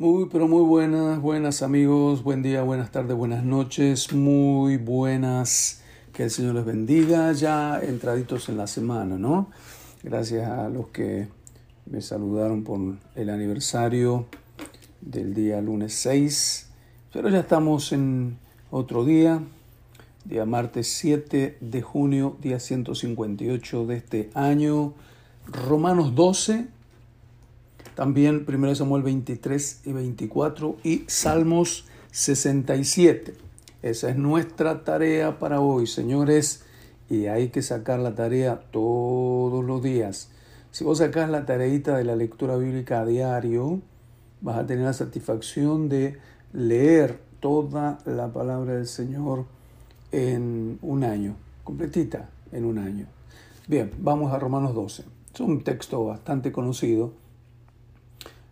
Muy, pero muy buenas, buenas amigos, buen día, buenas tardes, buenas noches, muy buenas, que el Señor les bendiga, ya entraditos en la semana, ¿no? Gracias a los que me saludaron por el aniversario del día lunes 6, pero ya estamos en otro día, día martes 7 de junio, día 158 de este año, Romanos 12, también 1 Samuel 23 y 24 y Salmos 67. Esa es nuestra tarea para hoy, señores, y hay que sacar la tarea todos los días. Si vos sacás la tareita de la lectura bíblica a diario, vas a tener la satisfacción de leer toda la palabra del Señor en un año, completita en un año. Bien, vamos a Romanos 12. Es un texto bastante conocido,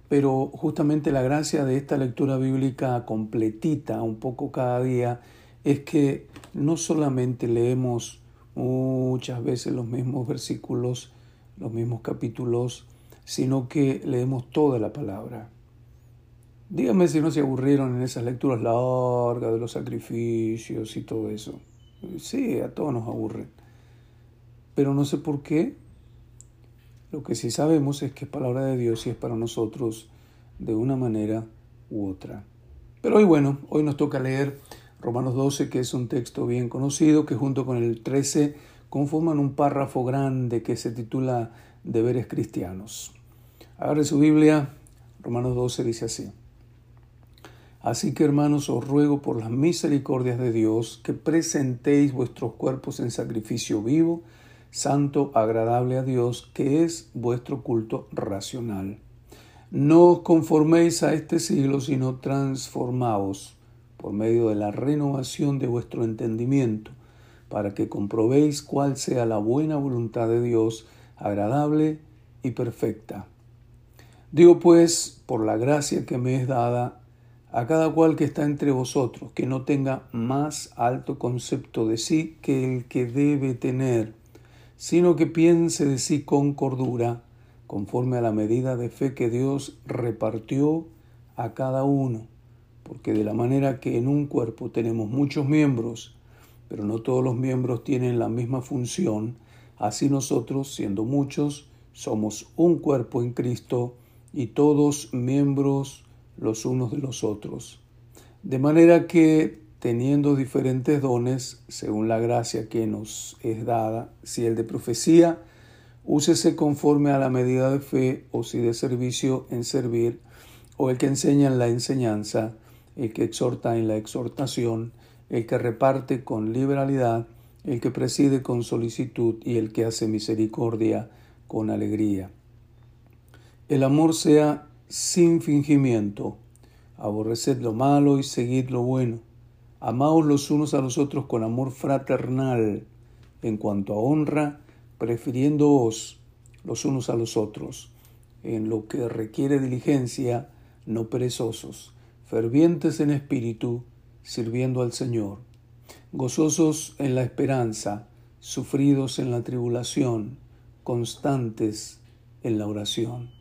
pero justamente la gracia de esta lectura bíblica completita, un poco cada día, es que no solamente leemos muchas veces los mismos versículos, los mismos capítulos, sino que leemos toda la palabra. Díganme si no se aburrieron en esas lecturas largas de los sacrificios y todo eso. Sí, a todos nos aburren. Pero no sé por qué. Lo que sí sabemos es que es palabra de Dios y es para nosotros de una manera u otra. Pero hoy, bueno, hoy nos toca leer Romanos 12, que es un texto bien conocido, que junto con el 13 conforman un párrafo grande que se titula Deberes Cristianos. Agarre su Biblia, Romanos 12 dice así. Así que hermanos, os ruego por las misericordias de Dios que presentéis vuestros cuerpos en sacrificio vivo, santo, agradable a Dios, que es vuestro culto racional. No os conforméis a este siglo, sino transformaos por medio de la renovación de vuestro entendimiento, para que comprobéis cuál sea la buena voluntad de Dios, agradable y perfecta. Digo pues, por la gracia que me es dada, a cada cual que está entre vosotros, que no tenga más alto concepto de sí que el que debe tener, sino que piense de sí con cordura, conforme a la medida de fe que Dios repartió a cada uno, porque de la manera que en un cuerpo tenemos muchos miembros, pero no todos los miembros tienen la misma función, así nosotros, siendo muchos, somos un cuerpo en Cristo y todos miembros los unos de los otros. De manera que, teniendo diferentes dones, según la gracia que nos es dada, si el de profecía, úsese conforme a la medida de fe, o si de servicio en servir, o el que enseña en la enseñanza, el que exhorta en la exhortación, el que reparte con liberalidad, el que preside con solicitud y el que hace misericordia con alegría. El amor sea sin fingimiento. Aborreced lo malo y seguid lo bueno. Amaos los unos a los otros con amor fraternal, en cuanto a honra, prefiriéndoos los unos a los otros, en lo que requiere diligencia, no perezosos, fervientes en espíritu, sirviendo al Señor, gozosos en la esperanza, sufridos en la tribulación, constantes en la oración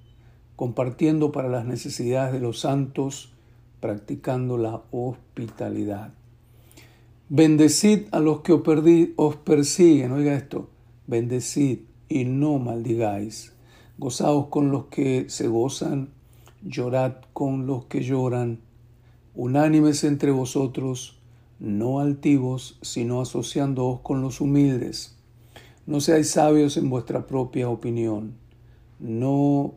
compartiendo para las necesidades de los santos, practicando la hospitalidad. Bendecid a los que os persiguen, oiga esto, bendecid y no maldigáis. Gozaos con los que se gozan, llorad con los que lloran. Unánimes entre vosotros, no altivos, sino asociándoos con los humildes. No seáis sabios en vuestra propia opinión. No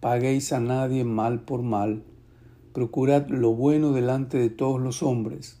paguéis a nadie mal por mal, procurad lo bueno delante de todos los hombres.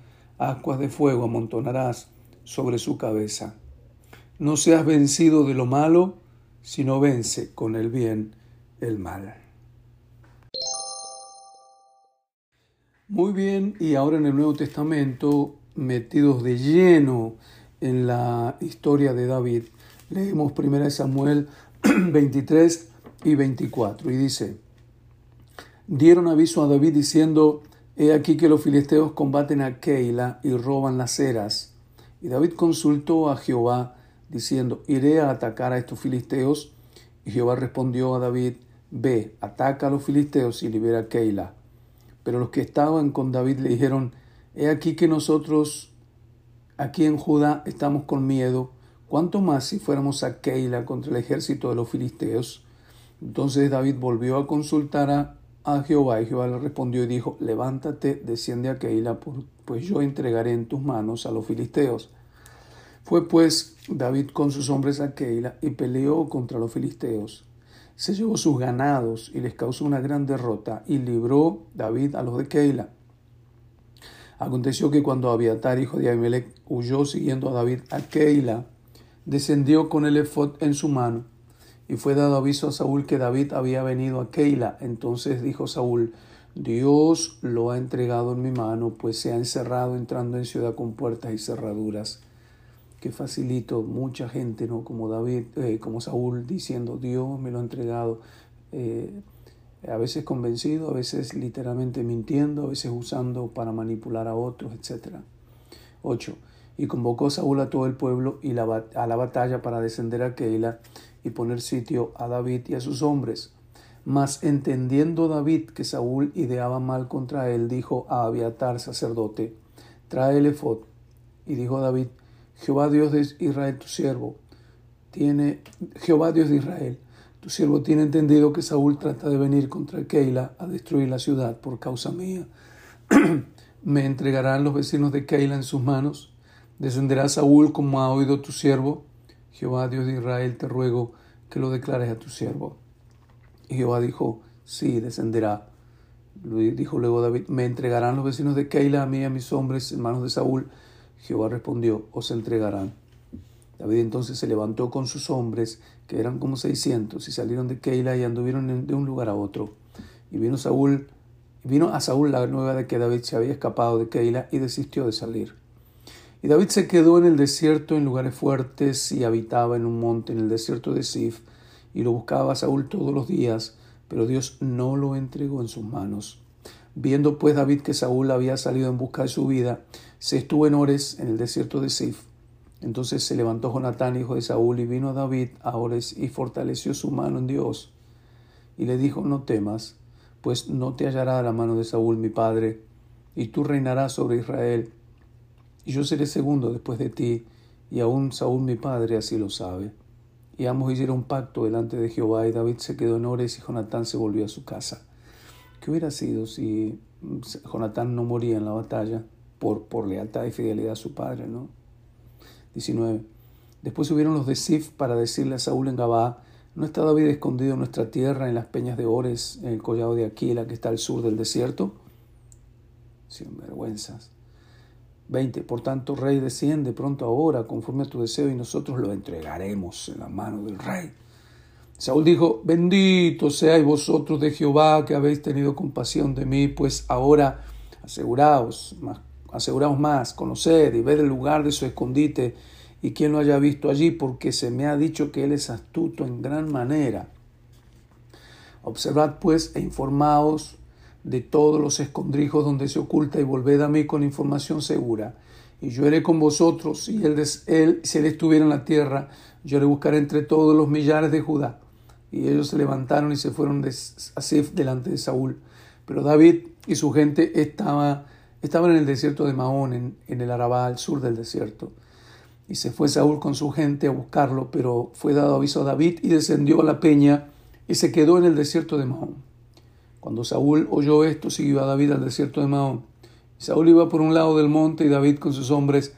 aguas de fuego amontonarás sobre su cabeza. No seas vencido de lo malo, sino vence con el bien el mal. Muy bien, y ahora en el Nuevo Testamento, metidos de lleno en la historia de David, leemos 1 Samuel 23 y 24, y dice, dieron aviso a David diciendo, he aquí que los filisteos combaten a Keila y roban las eras. Y David consultó a Jehová, diciendo, iré a atacar a estos filisteos. Y Jehová respondió a David, ve, ataca a los filisteos y libera a Keila. Pero los que estaban con David le dijeron, He aquí que nosotros aquí en Judá estamos con miedo, cuánto más si fuéramos a Keila contra el ejército de los filisteos. Entonces David volvió a consultar a, Jehová y Jehová le respondió y dijo, Levántate, desciende a Keila, pues yo entregaré en tus manos a los filisteos. Fue pues David con sus hombres a Keila y peleó contra los filisteos se llevó sus ganados y les causó una gran derrota y libró David a los de Keila. Aconteció que cuando Abiatar, hijo de Ahimelech, huyó siguiendo a David a Keila, descendió con el efod en su mano, y fue dado aviso a Saúl que David había venido a Keila. Entonces dijo Saúl, Dios lo ha entregado en mi mano, pues se ha encerrado entrando en ciudad con puertas y cerraduras que facilito mucha gente, ¿no? Como David, eh, como Saúl, diciendo, Dios me lo ha entregado, eh, a veces convencido, a veces literalmente mintiendo, a veces usando para manipular a otros, etc. 8. Y convocó Saúl a todo el pueblo y a la batalla para descender a Keila y poner sitio a David y a sus hombres. Mas entendiendo David que Saúl ideaba mal contra él, dijo a Abiatar, sacerdote, trae el efod. Y dijo David, Jehová Dios de Israel, tu siervo, tiene, Jehová Dios de Israel, tu siervo tiene entendido que Saúl trata de venir contra Keila a destruir la ciudad por causa mía. Me entregarán los vecinos de Keila en sus manos. Descenderá Saúl como ha oído tu siervo. Jehová Dios de Israel, te ruego que lo declares a tu siervo. Y Jehová dijo, sí, descenderá. Dijo luego David, me entregarán los vecinos de Keila a mí y a mis hombres en manos de Saúl Jehová respondió, os entregarán. David entonces se levantó con sus hombres, que eran como seiscientos, y salieron de Keila y anduvieron de un lugar a otro. Y vino Saúl, vino a Saúl la nueva de que David se había escapado de Keila y desistió de salir. Y David se quedó en el desierto en lugares fuertes y habitaba en un monte en el desierto de Sif, y lo buscaba Saúl todos los días, pero Dios no lo entregó en sus manos. Viendo pues David que Saúl había salido en busca de su vida, se estuvo en Ores, en el desierto de Sif. Entonces se levantó Jonatán, hijo de Saúl, y vino a David a Ores y fortaleció su mano en Dios. Y le dijo, no temas, pues no te hallará la mano de Saúl mi padre, y tú reinarás sobre Israel. Y yo seré segundo después de ti, y aún Saúl mi padre así lo sabe. Y ambos hicieron un pacto delante de Jehová, y David se quedó en Ores, y Jonatán se volvió a su casa. ¿Qué hubiera sido si Jonatán no moría en la batalla? por, por lealtad y fidelidad a su padre, ¿no? 19. Después subieron los de Sif para decirle a Saúl en Gabá, ¿no está David escondido en nuestra tierra, en las peñas de Ores, en el collado de Aquila, que está al sur del desierto? Sin vergüenzas. 20. Por tanto, rey, desciende pronto ahora, conforme a tu deseo, y nosotros lo entregaremos en la mano del rey. Saúl dijo, bendito seáis vosotros de Jehová, que habéis tenido compasión de mí, pues ahora aseguraos, más aseguramos más, conocer y ver el lugar de su escondite y quien lo haya visto allí, porque se me ha dicho que él es astuto en gran manera. Observad pues e informaos de todos los escondrijos donde se oculta y volved a mí con información segura. Y yo iré con vosotros, y él, él, si él estuviera en la tierra, yo le buscaré entre todos los millares de Judá. Y ellos se levantaron y se fueron de Asif delante de Saúl. Pero David y su gente estaban Estaban en el desierto de Mahón, en, el Arabá, al sur del desierto. Y se fue Saúl con su gente a buscarlo, pero fue dado aviso a David y descendió a la peña y se quedó en el desierto de Mahón. Cuando Saúl oyó esto, siguió a David al desierto de Mahón. Saúl iba por un lado del monte y David con sus hombres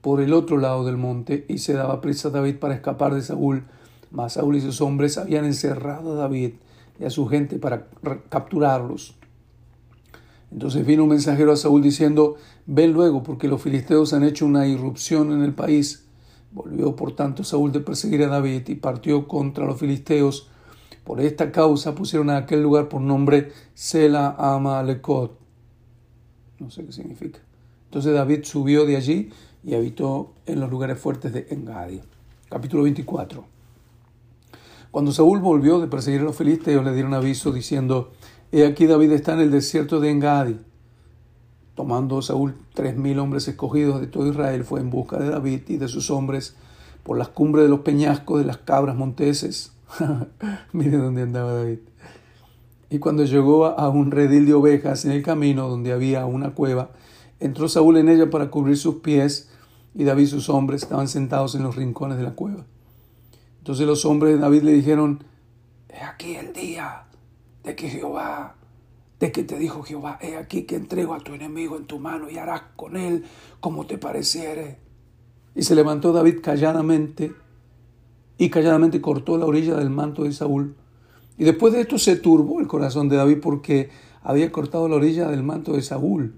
por el otro lado del monte, y se daba prisa a David para escapar de Saúl. Mas Saúl y sus hombres habían encerrado a David y a su gente para capturarlos. Entonces vino un mensajero a Saúl diciendo, ven luego, porque los filisteos han hecho una irrupción en el país. Volvió por tanto Saúl de perseguir a David y partió contra los filisteos. Por esta causa pusieron a aquel lugar por nombre Sela Amalekot. no sé qué significa. Entonces David subió de allí y habitó en los lugares fuertes de Engadi. Capítulo 24. Cuando Saúl volvió de perseguir a los filisteos, le dieron aviso diciendo, He aquí David está en el desierto de Engadi. Tomando Saúl tres mil hombres escogidos de todo Israel, fue en busca de David y de sus hombres por las cumbres de los peñascos de las cabras monteses. Miren dónde andaba David. Y cuando llegó a un redil de ovejas en el camino donde había una cueva, entró Saúl en ella para cubrir sus pies y David y sus hombres estaban sentados en los rincones de la cueva. Entonces los hombres de David le dijeron, he aquí el día de que Jehová, de que te dijo Jehová, he aquí que entrego a tu enemigo en tu mano y harás con él como te pareciere. Y se levantó David calladamente y calladamente cortó la orilla del manto de Saúl. Y después de esto se turbó el corazón de David porque había cortado la orilla del manto de Saúl.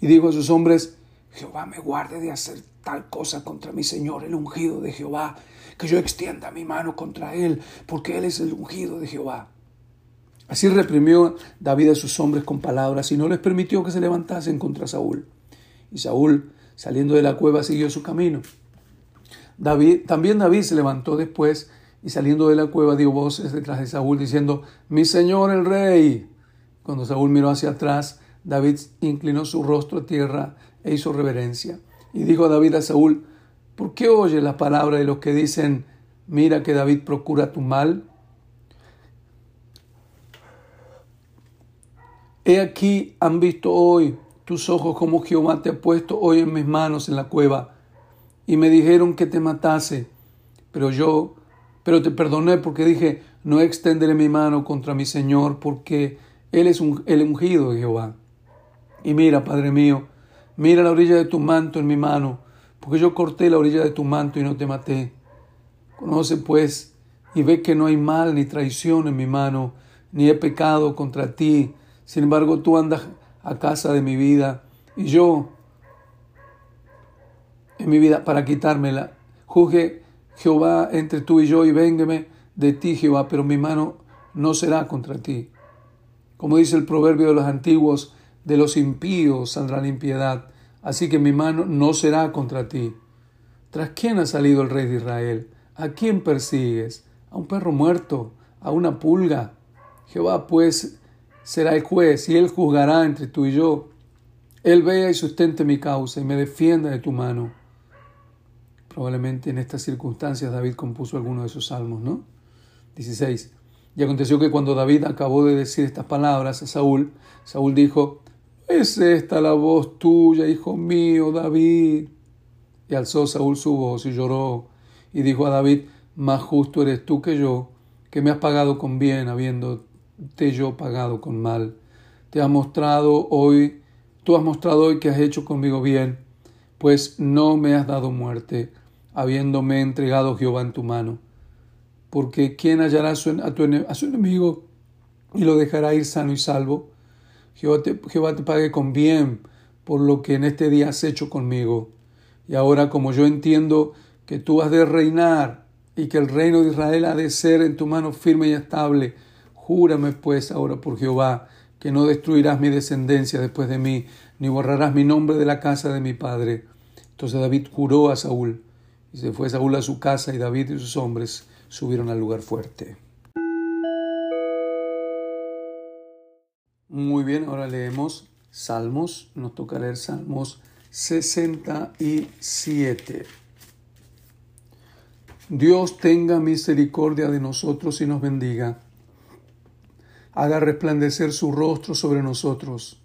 Y dijo a sus hombres, Jehová me guarde de hacer tal cosa contra mi Señor, el ungido de Jehová, que yo extienda mi mano contra él, porque él es el ungido de Jehová. Así reprimió David a sus hombres con palabras y no les permitió que se levantasen contra Saúl. Y Saúl, saliendo de la cueva, siguió su camino. También David se levantó después y saliendo de la cueva dio voces detrás de Saúl diciendo, Mi Señor el Rey. Cuando Saúl miró hacia atrás, David inclinó su rostro a tierra e hizo reverencia. Y dijo a David a Saúl, ¿por qué oyes la palabra de los que dicen, mira que David procura tu mal? He aquí han visto hoy tus ojos como Jehová te ha puesto hoy en mis manos en la cueva, y me dijeron que te matase, pero yo, pero te perdoné porque dije, no extenderé mi mano contra mi Señor, porque Él es un, el ungido de Jehová. Y mira, Padre mío, mira la orilla de tu manto en mi mano, porque yo corté la orilla de tu manto y no te maté. Conoce pues y ve que no hay mal ni traición en mi mano, ni he pecado contra ti. Sin embargo, tú andas a casa de mi vida y yo en mi vida para quitármela. Juzgue Jehová entre tú y yo y véngame de ti, Jehová, pero mi mano no será contra ti. Como dice el proverbio de los antiguos, de los impíos saldrá la impiedad, así que mi mano no será contra ti. ¿Tras quién ha salido el rey de Israel? ¿A quién persigues? ¿A un perro muerto? ¿A una pulga? Jehová pues será el juez y él juzgará entre tú y yo. Él vea y sustente mi causa y me defienda de tu mano. Probablemente en estas circunstancias David compuso alguno de sus salmos, ¿no? 16. Y aconteció que cuando David acabó de decir estas palabras a Saúl, Saúl dijo, ¿Es esta la voz tuya, hijo mío, David? Y alzó Saúl su voz y lloró, y dijo a David, Más justo eres tú que yo, que me has pagado con bien, habiéndote yo pagado con mal. Te ha mostrado hoy, tú has mostrado hoy que has hecho conmigo bien, pues no me has dado muerte, habiéndome entregado Jehová en tu mano. Porque ¿quién hallará a su, su enemigo y lo dejará ir sano y salvo? Jehová te, pague con bien por lo que en este día has hecho conmigo. Y ahora como yo entiendo que tú has de reinar y que el reino de Israel ha de ser en tu mano firme y estable, júrame pues ahora por Jehová que no destruirás mi descendencia después de mí, ni borrarás mi nombre de la casa de mi padre. Entonces David juró a Saúl, y se fue Saúl a su casa, y David y sus hombres subieron al lugar fuerte. Muy bien, ahora leemos Salmos. Nos toca leer Salmos 67. Dios tenga misericordia de nosotros y nos bendiga. Haga resplandecer su rostro sobre nosotros,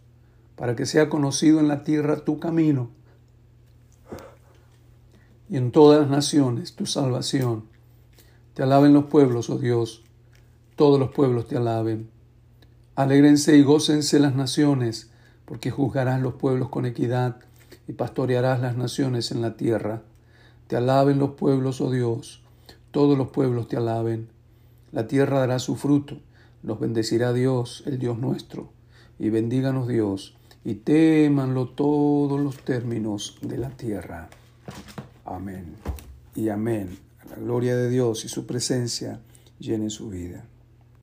para que sea conocido en la tierra tu camino y en todas las naciones tu salvación. Te alaben los pueblos, oh Dios, todos los pueblos te alaben. Alégrense y gócense las naciones, porque juzgarás los pueblos con equidad y pastorearás las naciones en la tierra. Te alaben los pueblos, oh Dios, todos los pueblos te alaben. La tierra dará su fruto, nos bendecirá Dios, el Dios nuestro, y bendíganos Dios, y témanlo todos los términos de la tierra. Amén. Y amén. La gloria de Dios y su presencia llene su vida.